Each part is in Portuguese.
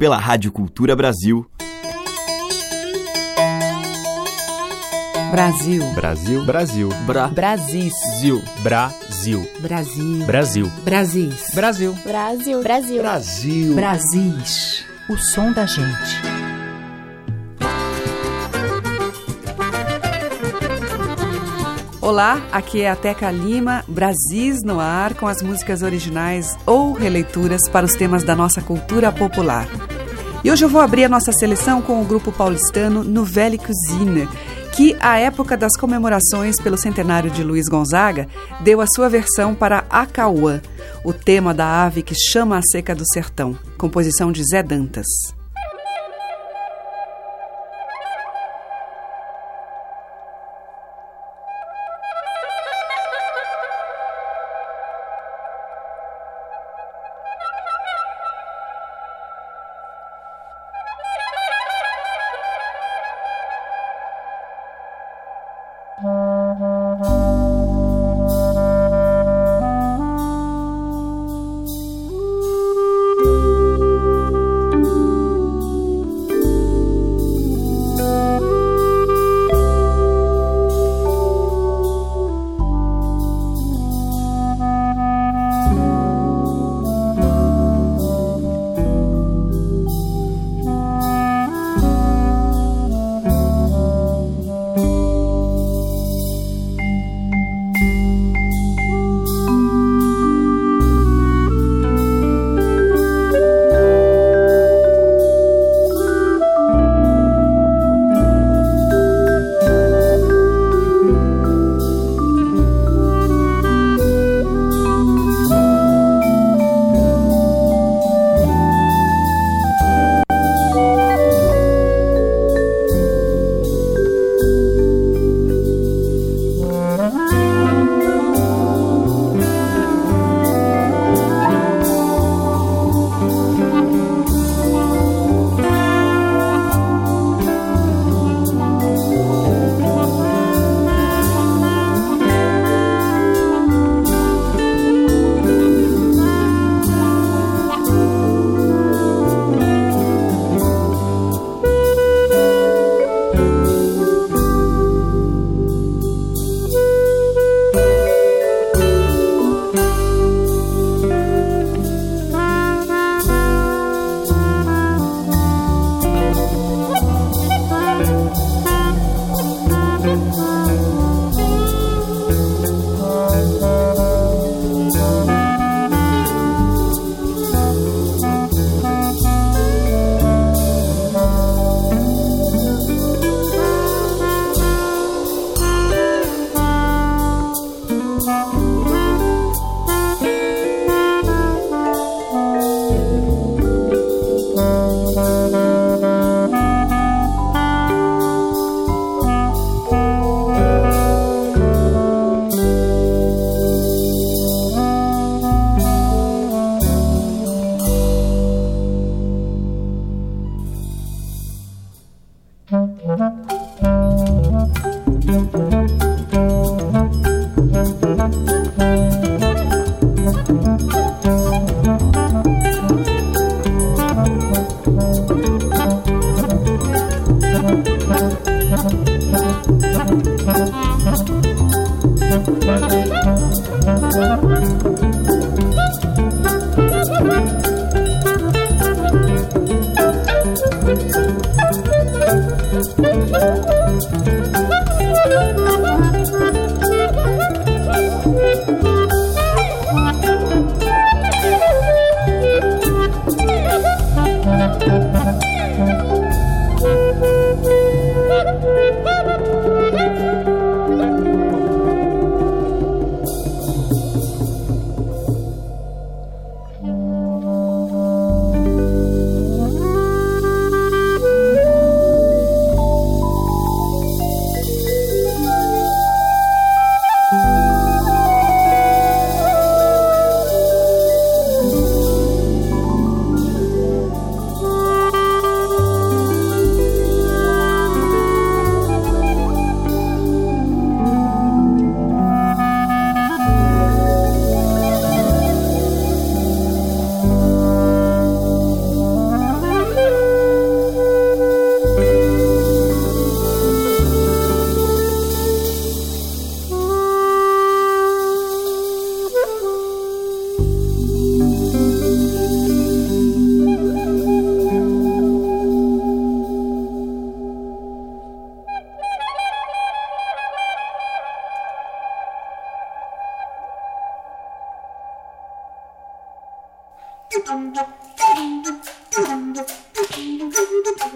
pela Rádio Cultura Brasil. Brasil. Brasil. Brasil. Bra. Brasis. Zil. Brasil. Brasil. Brasil. Brasis. Brasil. Brasil. Brasil. Brasil. Brasis. O som da gente. Olá, aqui é a Teca Lima, Brasis no ar, com as músicas originais ou releituras para os temas da nossa cultura popular. E hoje eu vou abrir a nossa seleção com o grupo paulistano Nouvelle Cuisine, que, à época das comemorações pelo centenário de Luiz Gonzaga, deu a sua versão para Acauã, o tema da ave que chama a seca do sertão, composição de Zé Dantas.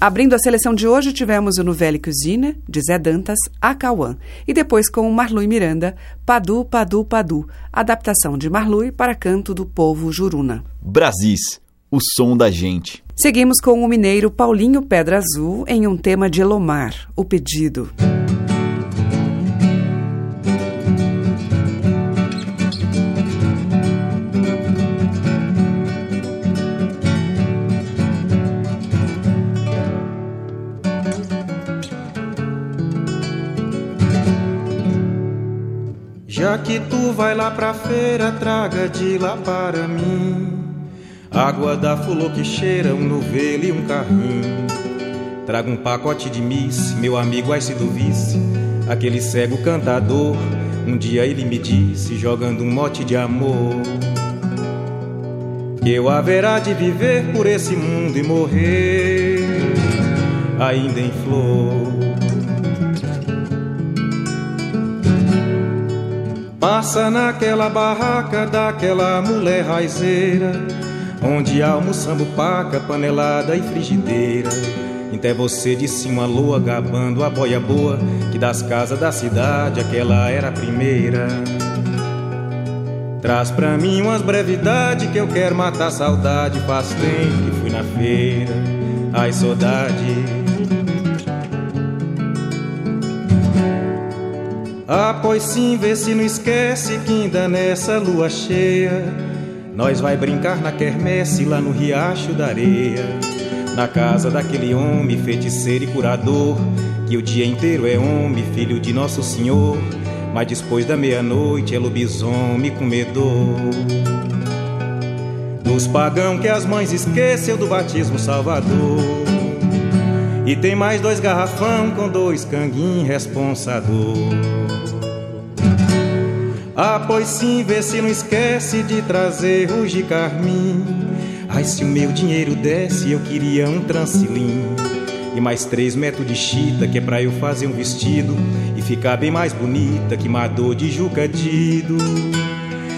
Abrindo a seleção de hoje, tivemos o Nouvelle Cuisine, de Zé Dantas, Acauã, e depois com o Marlui Miranda, Padu, Padu, Padu, adaptação de Marlui para canto do povo Juruna. Brasis, o som da gente. Seguimos com o mineiro Paulinho Pedra Azul em um tema de Elomar, O Pedido. Que tu vai lá pra feira, traga de lá para mim. Água da fulô que cheira, um novelo e um carrinho. Traga um pacote de miss, meu amigo ai se do. Aquele cego cantador, um dia ele me disse, jogando um mote de amor. Que eu haverá de viver por esse mundo e morrer, ainda em flor. Passa naquela barraca daquela mulher raizeira, onde almoçamos paca, panelada e frigideira. Até você disse uma loa gabando a boia boa, que das casas da cidade aquela era a primeira. Traz pra mim umas brevidade que eu quero matar a saudade. Faz tempo que fui na feira, ai saudade. Ah, pois sim, vê se não esquece que ainda nessa lua cheia Nós vai brincar na quermesse lá no riacho da areia Na casa daquele homem feiticeiro e curador Que o dia inteiro é homem, filho de Nosso Senhor Mas depois da meia-noite é lobisomem comedor Dos pagão que as mães esqueceu do batismo salvador e tem mais dois garrafão com dois canguinhos responsador. Ah, pois sim, vê se não esquece de trazer o de carmim. Ai, se o meu dinheiro desse, eu queria um transilim. E mais três metros de chita, que é pra eu fazer um vestido e ficar bem mais bonita que Mador de Jucadido.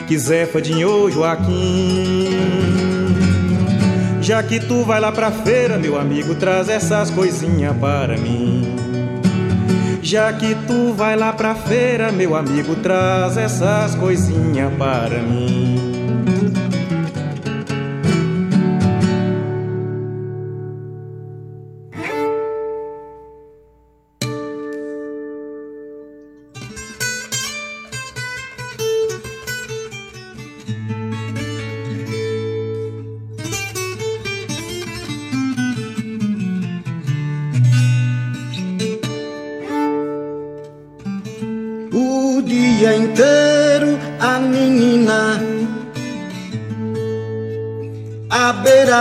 Que Zefa de Joaquim. Já que tu vai lá pra feira, meu amigo, traz essas coisinhas para mim. Já que tu vai lá pra feira, meu amigo, traz essas coisinhas para mim.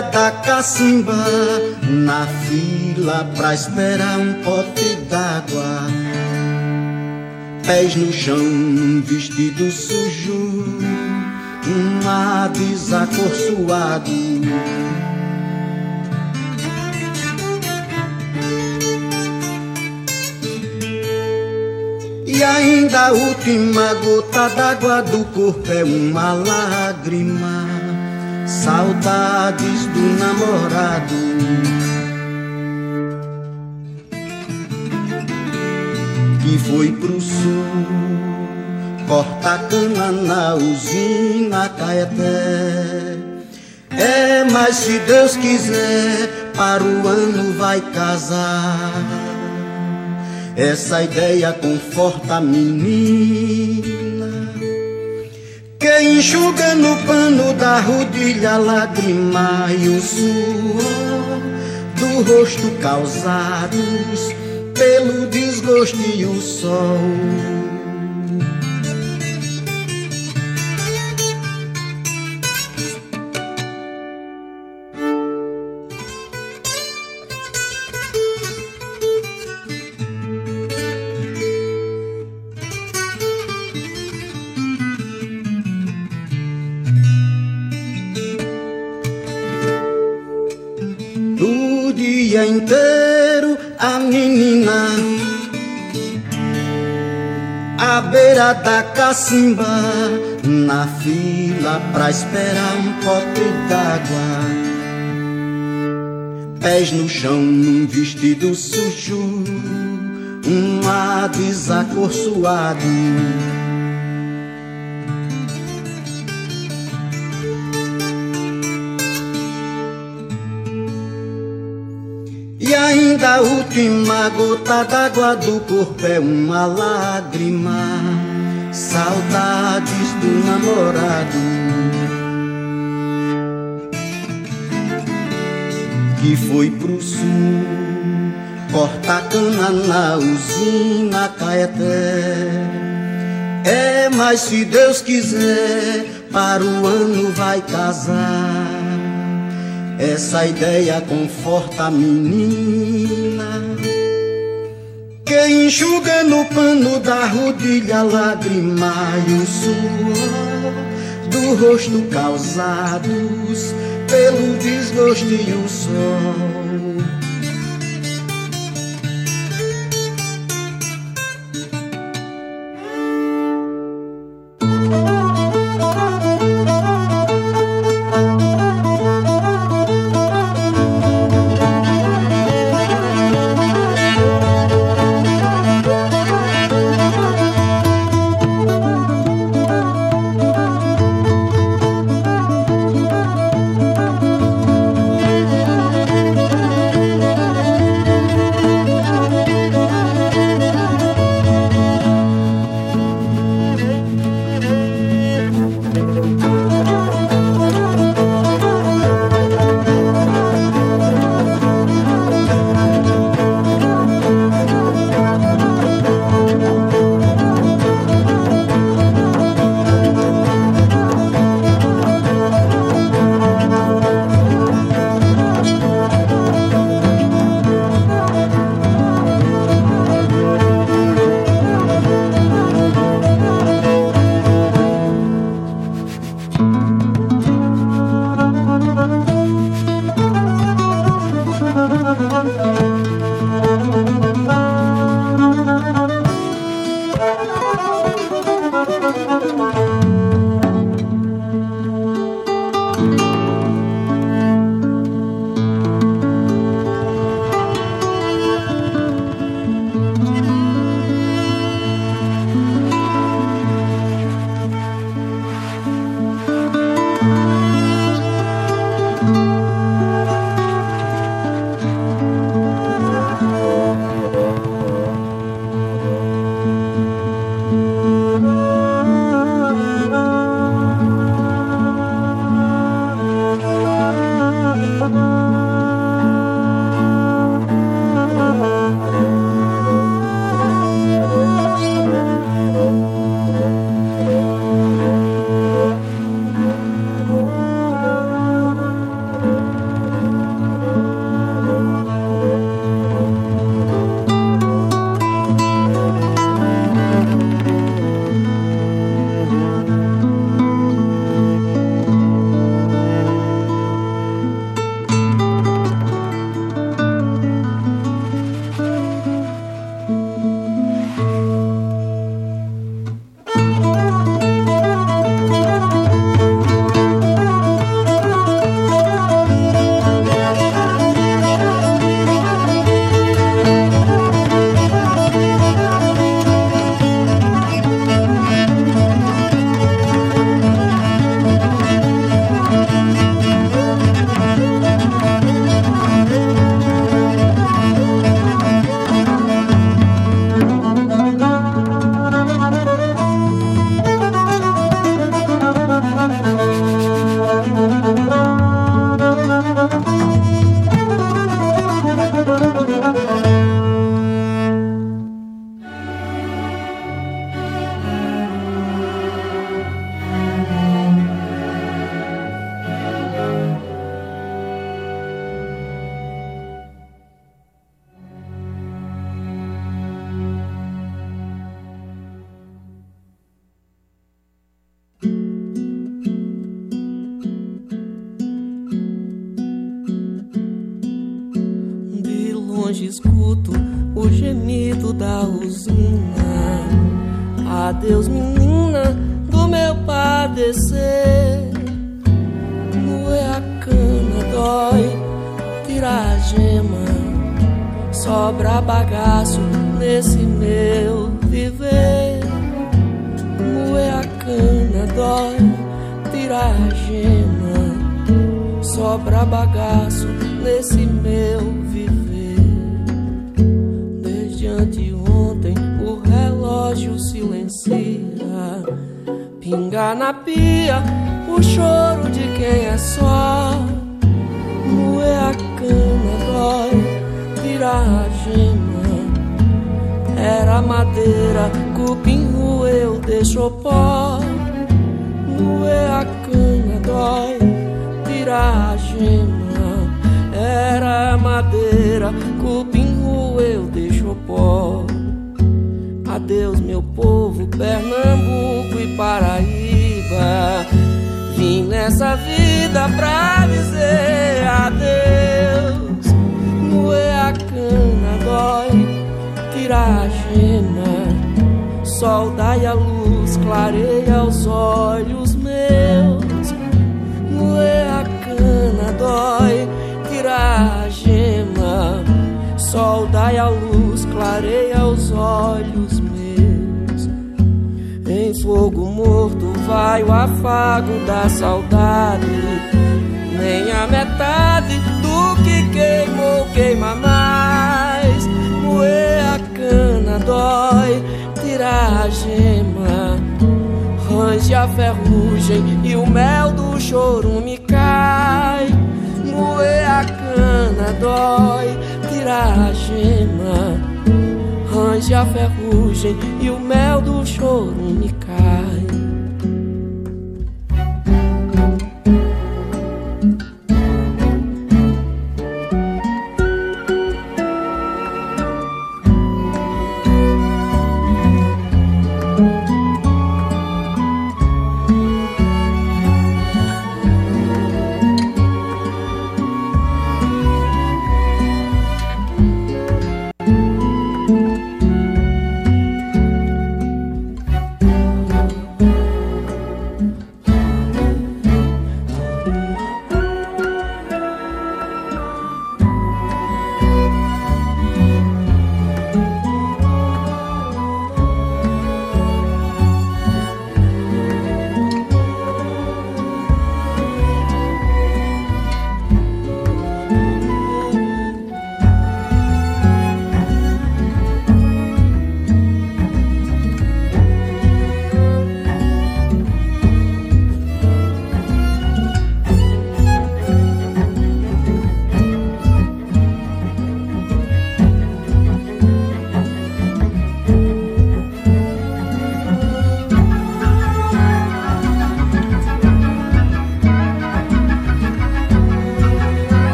Da cacimba na fila pra esperar um pote d'água pés no chão vestido sujo um ar desacorçoado E ainda a última gota d'água do corpo é uma lágrima. Saudades do namorado. Que foi pro sul, corta cana na usina Caeté. É, mas se Deus quiser, para o ano vai casar Essa ideia conforta a menina enxuga no pano da rodilha a lágrima e o suor do rosto causados pelo desgosto e o sol. Da cacimba na fila pra esperar um pote d'água. Pés no chão num vestido sujo um ar desacorçoado E ainda a última gota d'água do corpo é uma lágrima, saudades do namorado. Que foi pro sul, corta cana na usina Caeté. É, mas se Deus quiser, para o ano vai casar. Essa ideia conforta a menina que enxuga no pano da rodilha e o suor do rosto causados pelo desgosto e o sol. Escuto o gemido da usina. Adeus, menina do meu padecer. Moer a cana dói, tirar a gema. Sobra bagaço nesse meu viver. Moer a cana dói, tirar a gema. Sobra bagaço nesse meu Pinga na pia o choro de quem é só. Moer a cana dói, tirar a gema. Era madeira, cupim roeu, deixou pó. Moer a cana dói, tirar a gema. Era madeira, cupim roeu, deixou pó. Adeus, meu povo, Pernambuco e Paraíba. Vim nessa vida pra dizer adeus. Moer a cana dói, tirar a gema. Sol dai a luz, clareia os olhos meus. Moer a cana dói, tirar a gema. Sol dai a luz, clareia os olhos meus. Fogo morto vai o afago da saudade. Nem a metade do que queimou queima mais. Moer a cana dói, tirar a gema. Range a ferrugem e o mel do chorume cai. Moer a cana dói, tirar a gema. Range a ferrugem e o mel do chorume cai. high.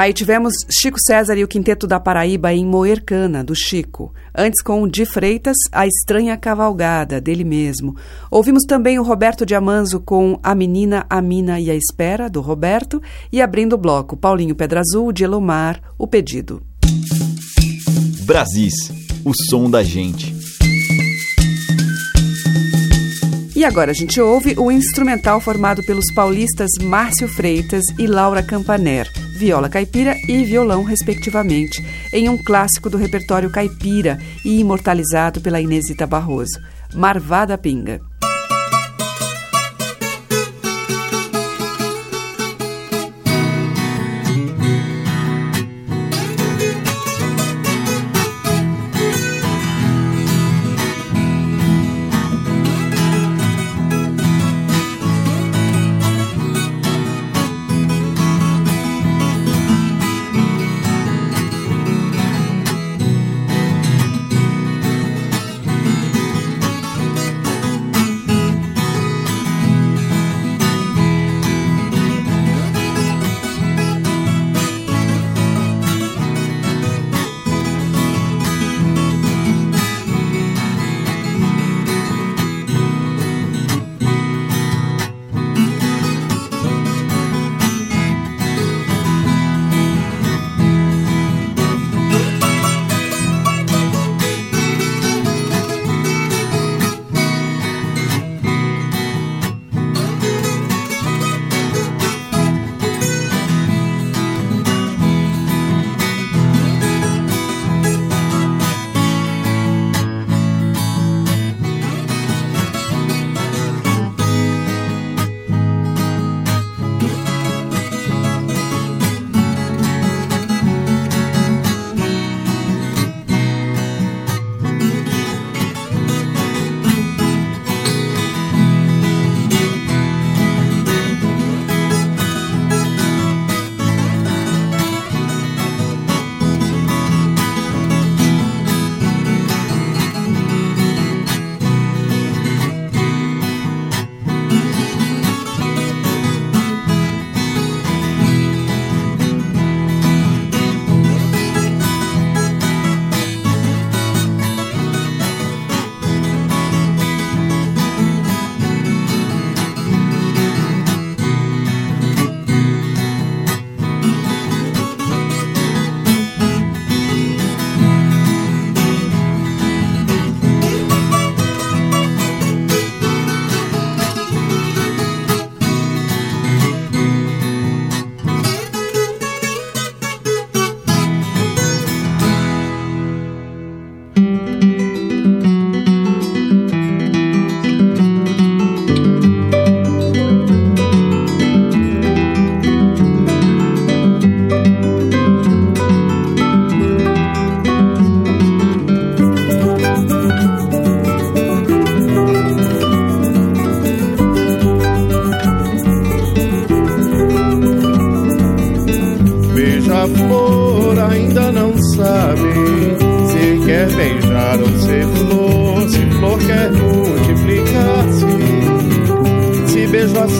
Aí tivemos Chico César e o Quinteto da Paraíba em Moercana, do Chico. Antes com o Di Freitas, A Estranha Cavalgada, dele mesmo. Ouvimos também o Roberto Diamanzo com A Menina, a Mina e a Espera, do Roberto. E abrindo o bloco, Paulinho Pedra Azul, de Elomar, O Pedido. Brasis, o som da gente. E agora a gente ouve o instrumental formado pelos paulistas Márcio Freitas e Laura Campaner, viola caipira e violão, respectivamente, em um clássico do repertório caipira e imortalizado pela Inesita Barroso, Marvada Pinga.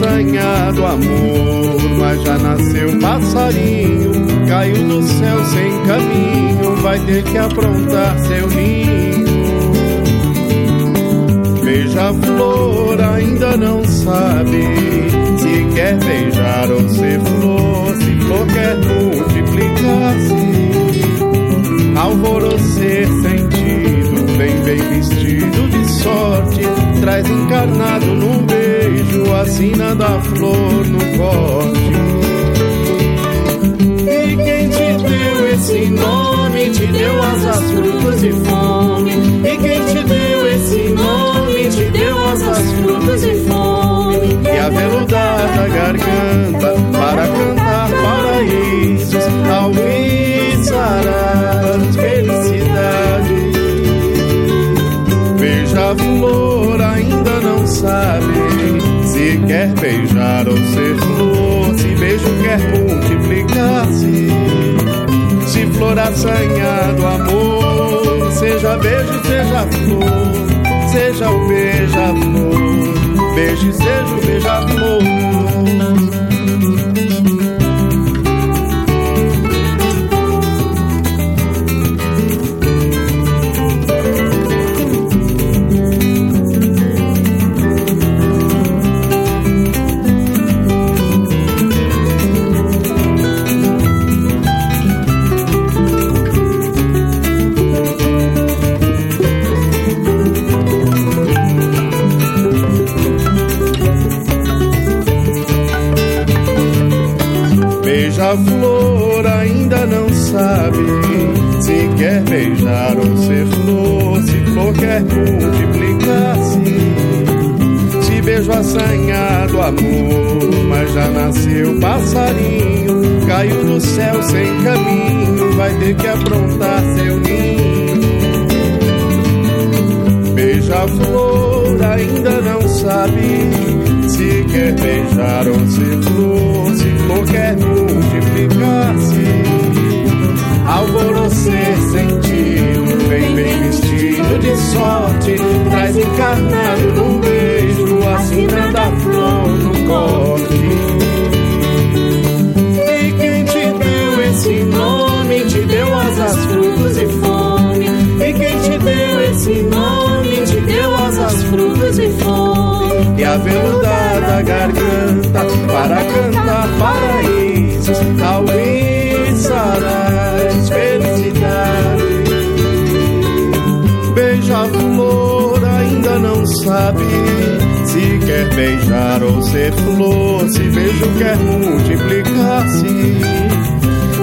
Assanhado amor, mas já nasceu passarinho, caiu do céu sem caminho, vai ter que aprontar seu ninho. Beija-flor ainda não sabe se quer beijar ou ser flor, se flor quer multiplicar-se. Alvorocer sentido, bem bem vestido de sorte, traz encarnado num beijo a sina da flor no corte. E quem te deu esse nome, te deu asas, frutos e fome. E quem te deu esse nome, te deu asas, frutos e fome. E a veludada garganta para cantar paraísos, alviçarás quer beijar ou ser flor, se beijo quer multiplicar-se. Se flor assanhado amor, seja beijo, seja flor, seja o beija-flor, beijo, seja o beija-flor. Amor, mas já nasceu passarinho, caiu do céu sem caminho, vai ter que aprontar seu ninho. Beija-flor ainda não sabe se quer beijar ou ser flor, se flor quer multiplicar-se. Alvorocer sentido, bem bem vestido de sorte, traz encarnado num beijo a E quem te deu esse nome, te deu asas, frutos e fome. E quem te deu esse nome, te deu asas, frutos e fome. E a veludada garganta para cantar paraísos, alviçarás felicidade. Beija-flor ainda não sabe se quer beijar ou ser flor, se beijo quer multiplicar-se.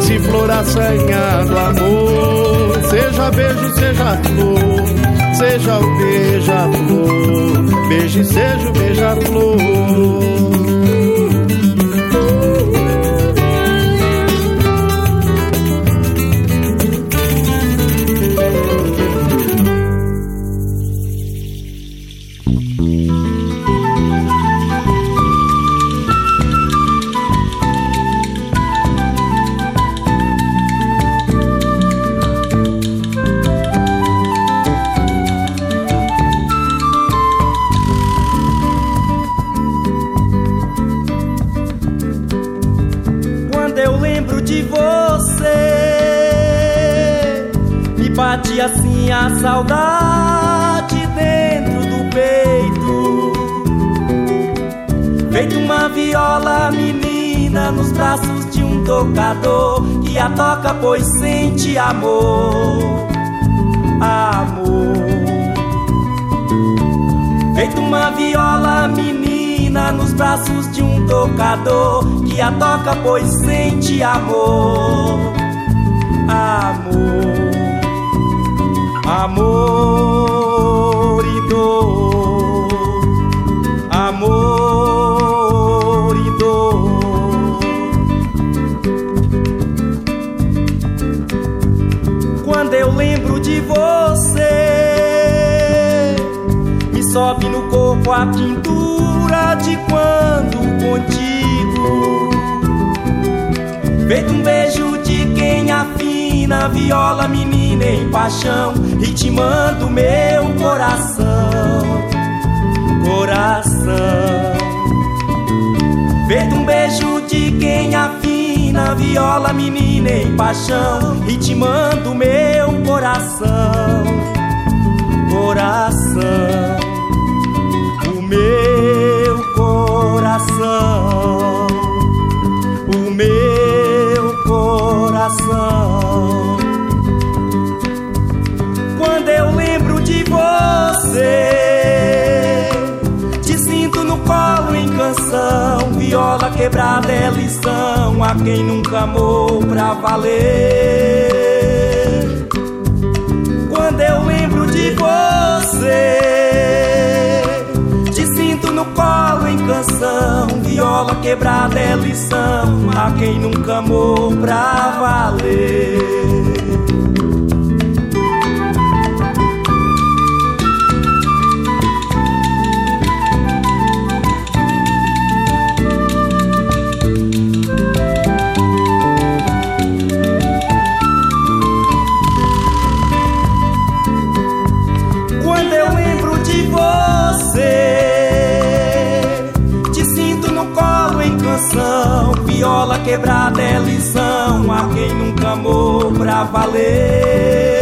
Se flor assanhado amor, seja beijo, seja flor, seja o beija-flor, beije seja o beija-flor. Tocador que a toca pois sente amor, amor. Feito uma viola menina nos braços de um tocador que a toca pois sente amor, amor, amor e dor, amor corpo a pintura de quando contigo. Feito um beijo de afina, viola menina em paixão, ritmando meu coração, coração. Feito um beijo de quem afina, viola menina em paixão, ritmando meu coração, coração. Meu coração, o meu coração. Quando eu lembro de você, te sinto no colo em canção, viola quebrada é lição a quem nunca amou pra valer. Quando eu lembro de você, canção, viola quebrada é lição a quem nunca amou pra valer. Quebrada é lição a quem nunca amou pra valer.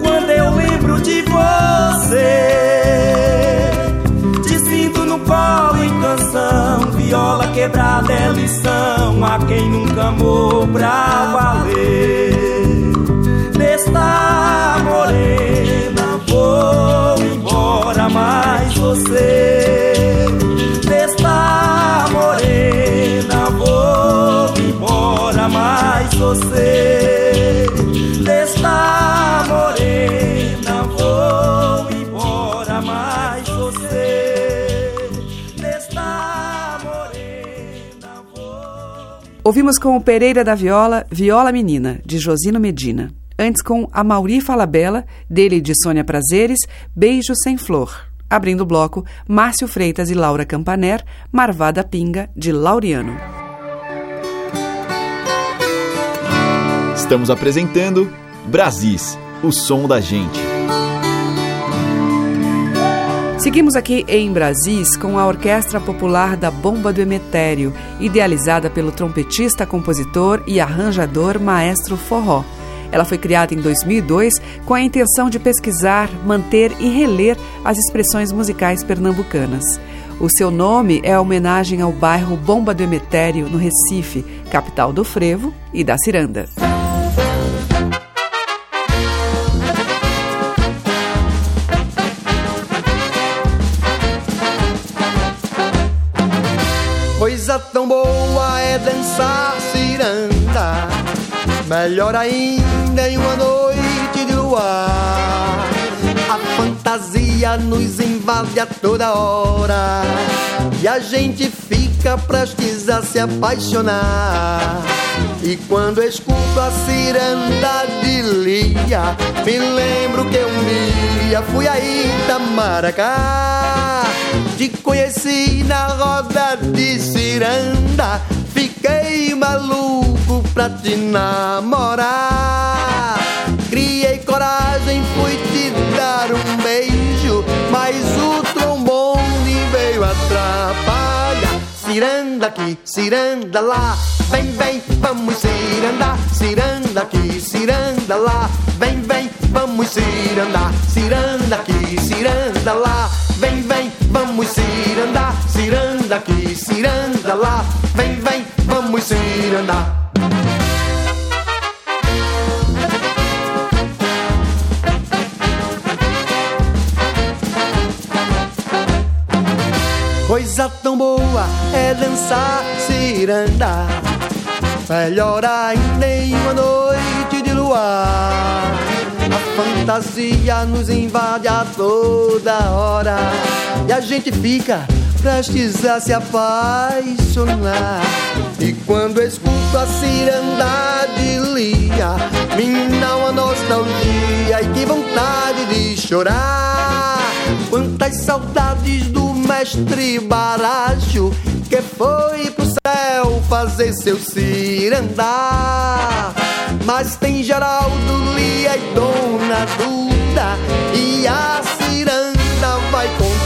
Quando eu lembro de você, te sinto no colo em canção. Viola quebrada é lição a quem nunca amou pra valer desta morena vou embora mais você mais você desta morena vou embora mais você desta morena vou Ouvimos com o Pereira da Viola, Viola Menina, de Josino Medina. Antes com a Mauri Falabella, dele de Sônia Prazeres, Beijo Sem Flor. Abrindo o bloco, Márcio Freitas e Laura Campaner, Marvada Pinga, de Laureano. Estamos apresentando Brasis, o som da gente. Seguimos aqui em Brasis com a Orquestra Popular da Bomba do Emetério, idealizada pelo trompetista, compositor e arranjador Maestro Forró. Ela foi criada em 2002 com a intenção de pesquisar, manter e reler as expressões musicais pernambucanas. O seu nome é homenagem ao bairro Bomba do Emetério, no Recife, capital do frevo e da ciranda. Tão boa é dançar ciranda, melhor ainda em uma noite de luar. A fantasia nos invade a toda hora e a gente fica prestes a se apaixonar. E quando escuto a ciranda de Lia, me lembro que um dia fui a Itamaracá. Te conheci na roda de ciranda, fiquei maluco pra te namorar. Criei coragem, fui te dar um beijo, mas o trombone veio atrapalhar. Ciranda aqui, ciranda lá, vem, vem, vamos ciranda, ciranda aqui, ciranda lá, vem, vem, vamos ciranda, ciranda aqui, ciranda lá, ciranda aqui, ciranda lá, vem, vem, vamos ciranda. Coisa tão boa é dançar ciranda. Melhor ainda em uma noite de luar. A fantasia nos invade a toda hora. E a gente fica prestes a se apaixonar E quando escuto a ciranda de Lia Me dá uma nostalgia e que vontade de chorar Quantas saudades do mestre Barajo que foi pro céu fazer seu cirandar. Mas tem Geraldo, Lia e Dona Duda e a ciranda vai continuar.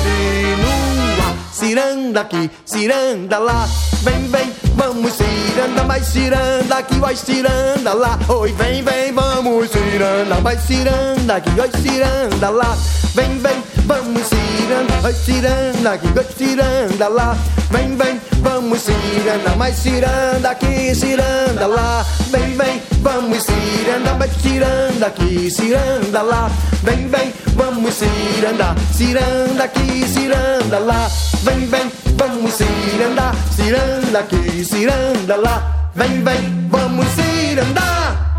Ciranda aqui, ciranda lá, vem, vem, vamos ciranda, mais ciranda aqui, vai ciranda lá. Oi, vem, vem, vamos ciranda, vai ciranda aqui, vai ciranda lá. Vem, vem, vamos ciranda, vai ciranda aqui, vai ciranda lá. Vem, vem, vamos ciranda, mais ciranda aqui, ciranda lá. Vem, vem, vamos ciranda, mais ciranda aqui, ciranda lá. Vem, vem, vamos ciranda, ciranda aqui, ciranda lá. Vem, vem, vamos ciranda, ciranda aqui, ciranda lá. Vem, vem, vamos cirandar.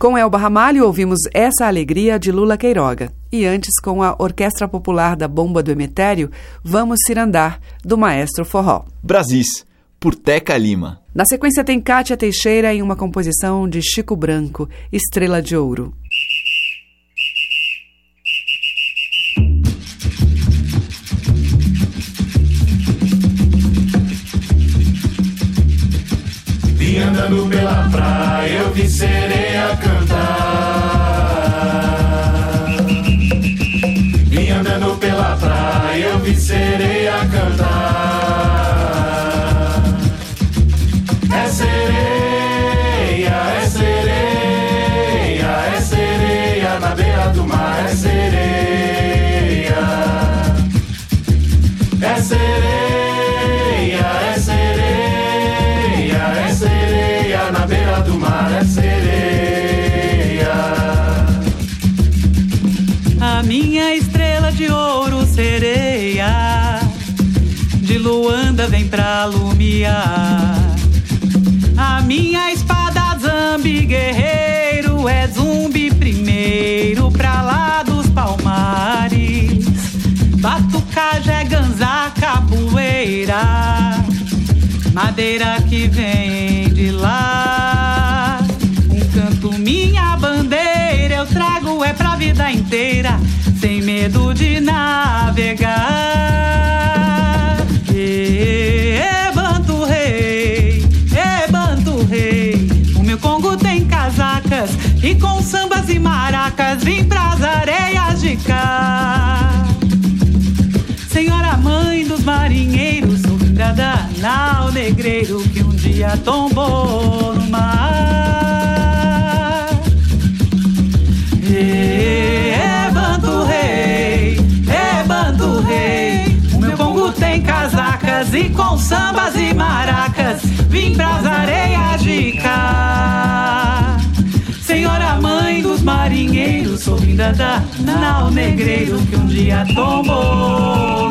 Com Elba Ramalho ouvimos Essa Alegria de Lula Queiroga. E antes, com a Orquestra Popular da Bomba do Emetério, Vamos Cirandar, do maestro Forró. Brasis, por Teca Lima. Na sequência tem Cátia Teixeira em uma composição de Chico Branco, Estrela de Ouro. Andando pela praia, eu vi sereia cantar. Vim andando pela praia, eu vi sereia cantar. Pra lumiar. A minha espada zambi guerreiro É zumbi primeiro pra lá dos palmares. Batucajé, ganzá, capoeira Madeira que vem de lá. Um canto, minha bandeira Eu trago é pra vida inteira Sem medo de navegar E com sambas e maracas Vim pras areias de cá Senhora mãe dos marinheiros, sou vingada nau negreiro que um dia tombou no mar. É banto rei, é banto rei. O meu Congo tem casacas e com sambas e maracas vim pras areias de cá. Senhora mãe dos marinheiros, sou vinda da nau negreiro que um dia tombou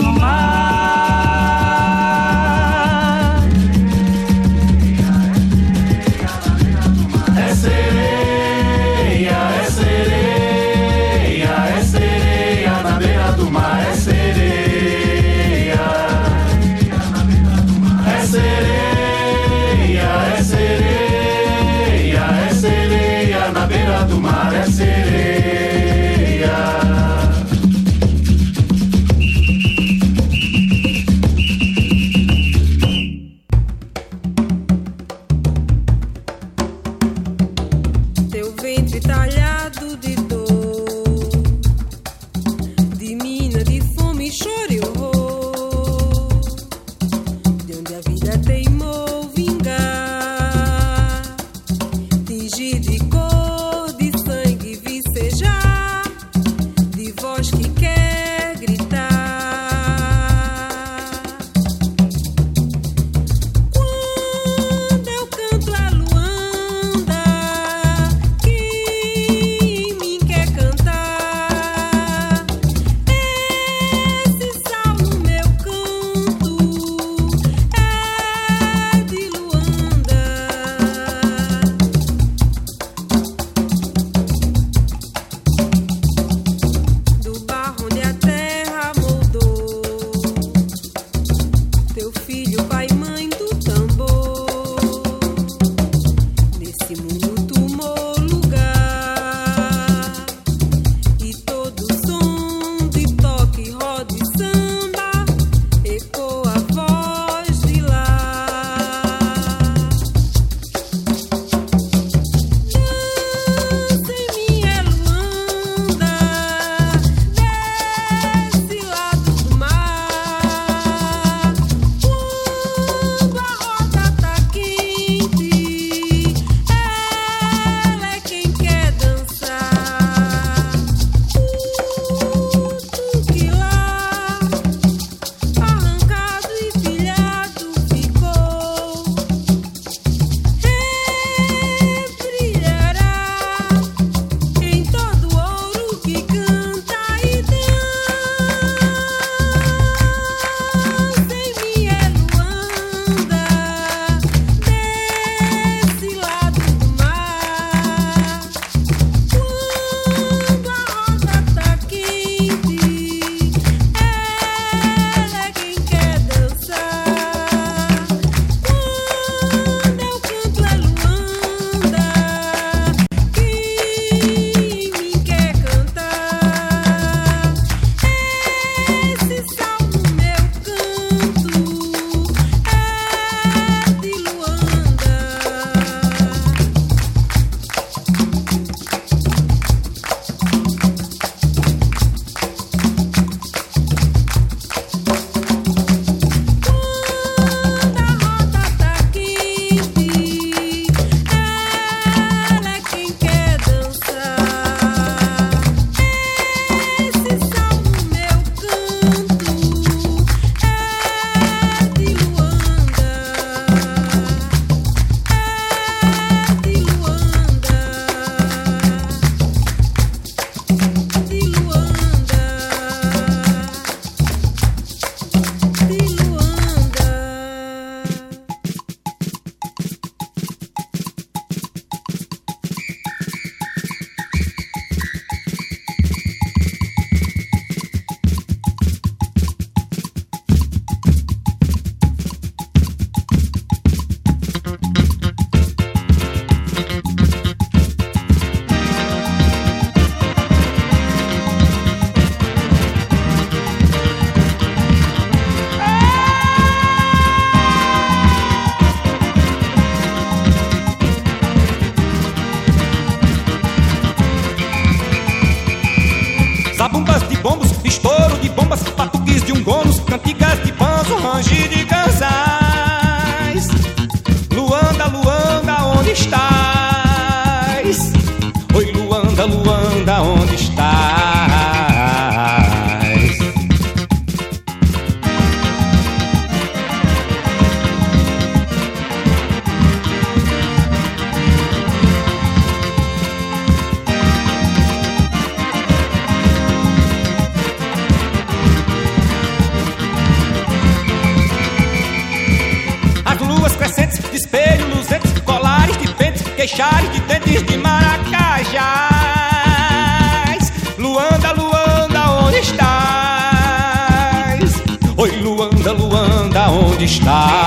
Luanda,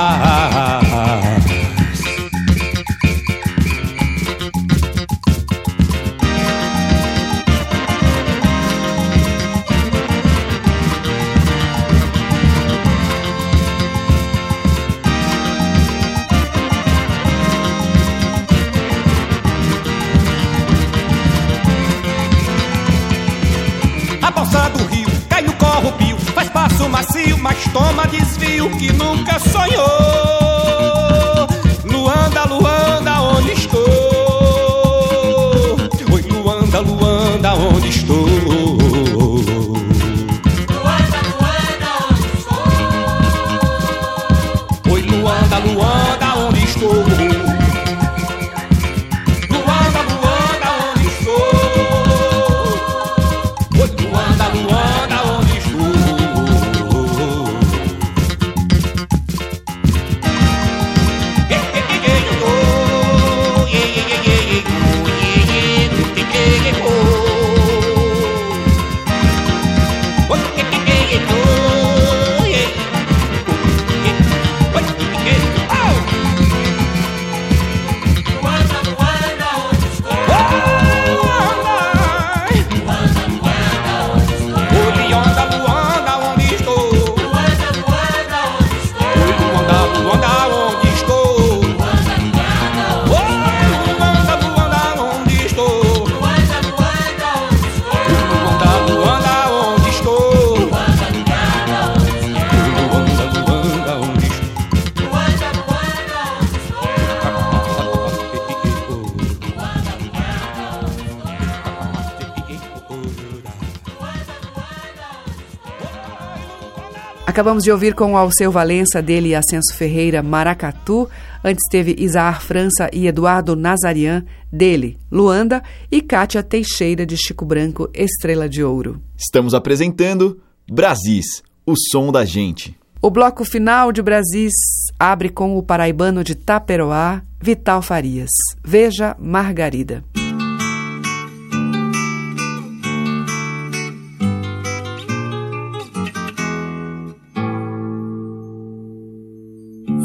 Acabamos de ouvir com o Alceu Valença, dele e Ascenso Ferreira, Maracatu. Antes teve Isaar França e Eduardo Nazarian, dele, Luanda. E Kátia Teixeira, de Chico Branco, Estrela de Ouro. Estamos apresentando Brasis, o som da gente. O bloco final de Brasis abre com o paraibano de Taperoá, Vital Farias. Veja Margarida.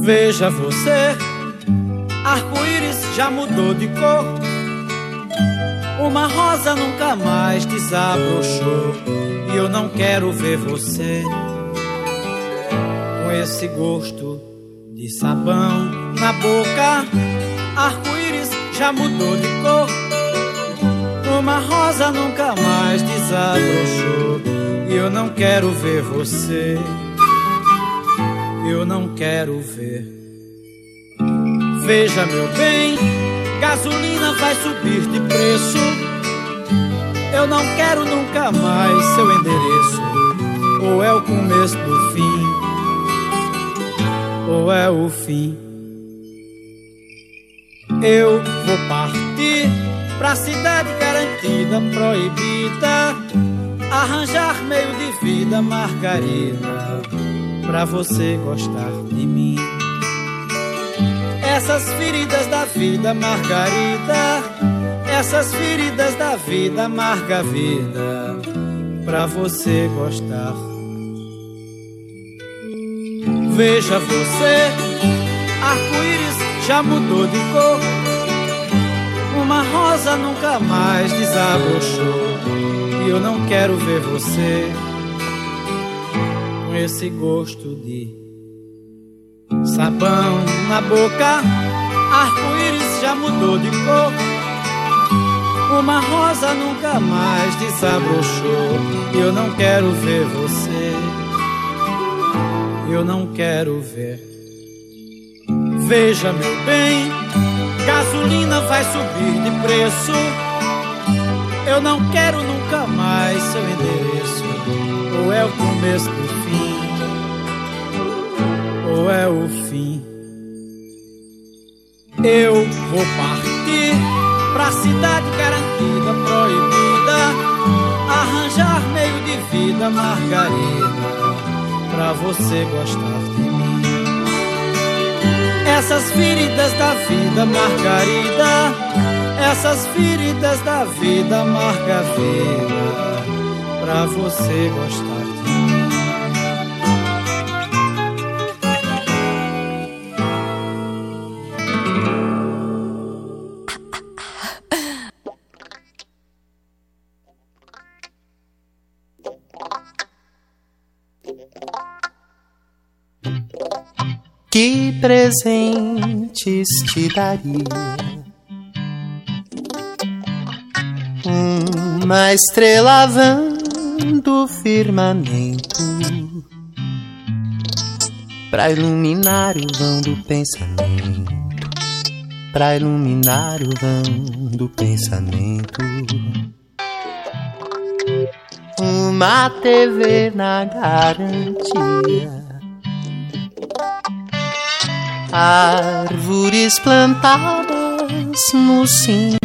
Veja você, arco-íris já mudou de cor. Uma rosa nunca mais desabrochou. E eu não quero ver você com esse gosto de sabão na boca. Arco-íris já mudou de cor. Uma rosa nunca mais desabrochou. E eu não quero ver você eu não quero ver. Veja, meu bem, gasolina vai subir de preço. Eu não quero nunca mais seu endereço. Ou é o começo do fim, ou é o fim. Eu vou partir pra cidade garantida, proibida. Arranjar meio de vida, Margarida pra você gostar de mim. Essas feridas da vida, Margarida. Essas feridas da vida, amarga vida, pra você gostar. Veja você, arco-íris já mudou de cor. Uma rosa nunca mais desabrochou. E eu não quero ver você esse gosto de sabão na boca. Arco-íris já mudou de cor. Uma rosa nunca mais desabrochou. Eu não quero ver você. Eu não quero ver. Veja, meu bem, gasolina vai subir de preço. Eu não quero nunca mais seu endereço. Ou é o começo do fim, é o fim. Eu vou partir pra cidade garantida, proibida. Arranjar meio de vida, Margarida, pra você gostar de mim. Essas feridas da vida, Margarida, essas feridas da vida, amarga vida, pra você gostar de mim. Presentes te daria? Uma estrela vã do firmamento Pra iluminar o vão do pensamento Pra iluminar o vão do pensamento Uma TV na garantia Árvores plantadas no cimento.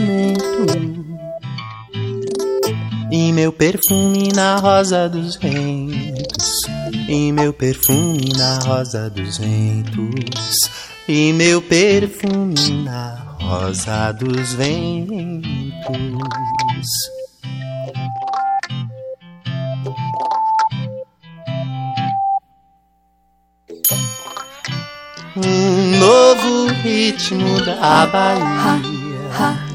E meu perfume na rosa dos ventos. E meu perfume na rosa dos ventos. E meu perfume na rosa dos ventos um novo ritmo da Bahia.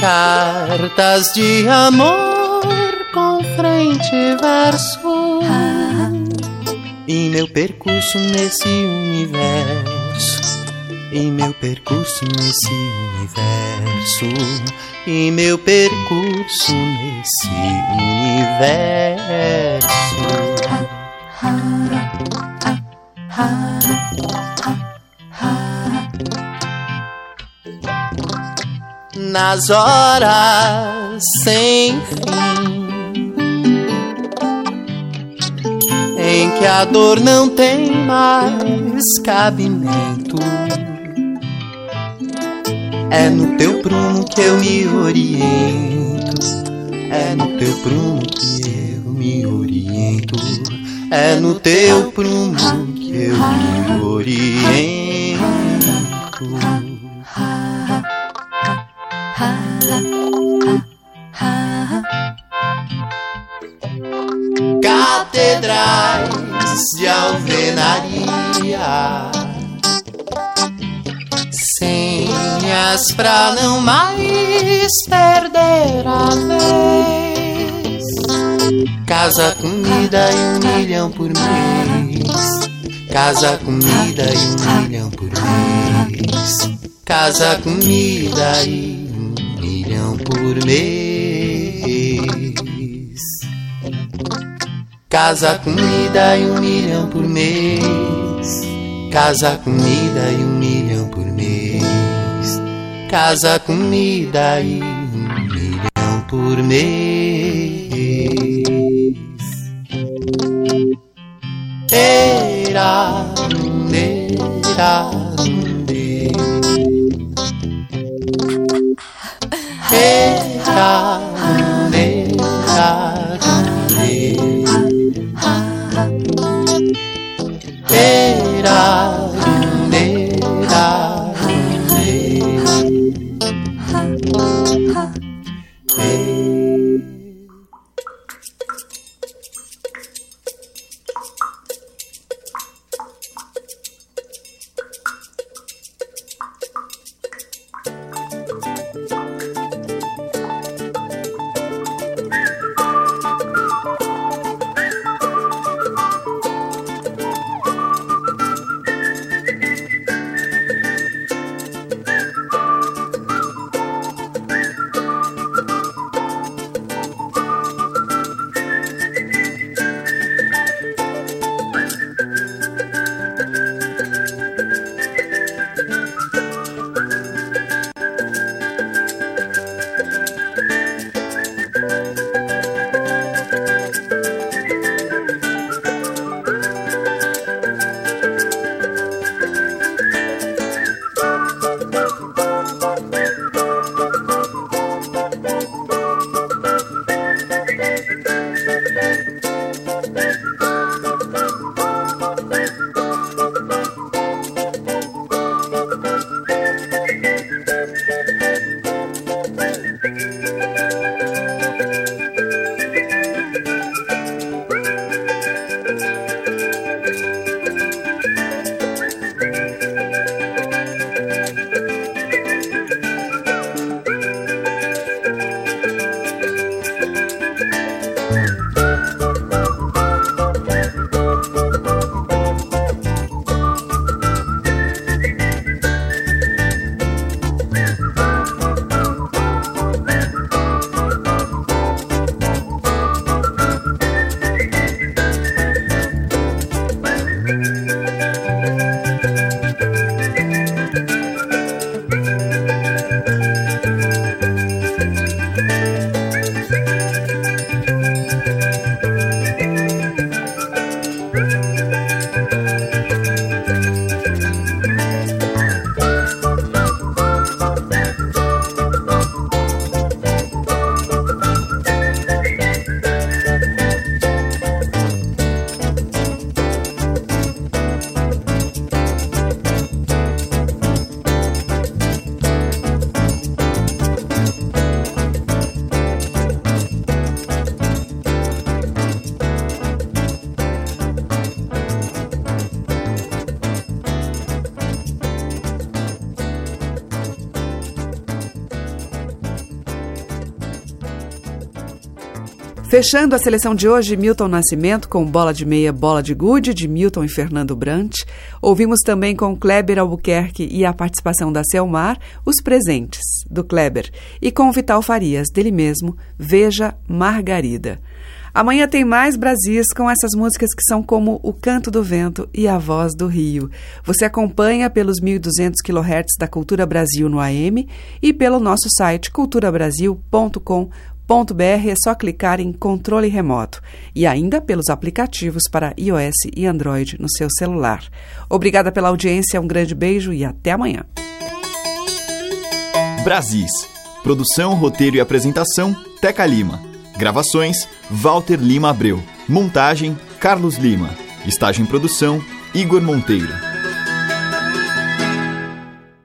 Cartas de amor com frente e verso. E meu percurso nesse universo. E meu percurso nesse universo. E meu percurso nesse universo. Nas horas sem fim Em que a dor não tem mais cabimento É no teu prumo que eu me oriento É no teu prumo que eu me oriento É no teu prumo eu me oriento. Catedrais de alvenaria. Senhas pra não mais perder a vez. Casa, comida e um milhão por mês Casa, comida e um milhão por mês. Casa, comida e um milhão por mês. Casa, comida e um milhão por mês. Casa, comida e um milhão por mês. Casa, comida e um milhão por mês Era, era, era, era, Fechando a seleção de hoje, Milton Nascimento com Bola de Meia, Bola de Gude, de Milton e Fernando Brant. Ouvimos também com Kleber Albuquerque e a participação da Selmar, Os Presentes, do Kleber. E com Vital Farias, dele mesmo, Veja Margarida. Amanhã tem mais Brasis com essas músicas que são como o canto do vento e a voz do rio. Você acompanha pelos 1.200 kHz da Cultura Brasil no AM e pelo nosso site culturabrasil.com.br é só clicar em controle remoto e ainda pelos aplicativos para iOS e Android no seu celular. Obrigada pela audiência, um grande beijo e até amanhã. Brasis. Produção, roteiro e apresentação: Teca Lima. Gravações: Walter Lima Abreu. Montagem: Carlos Lima. Estágio em produção: Igor Monteiro.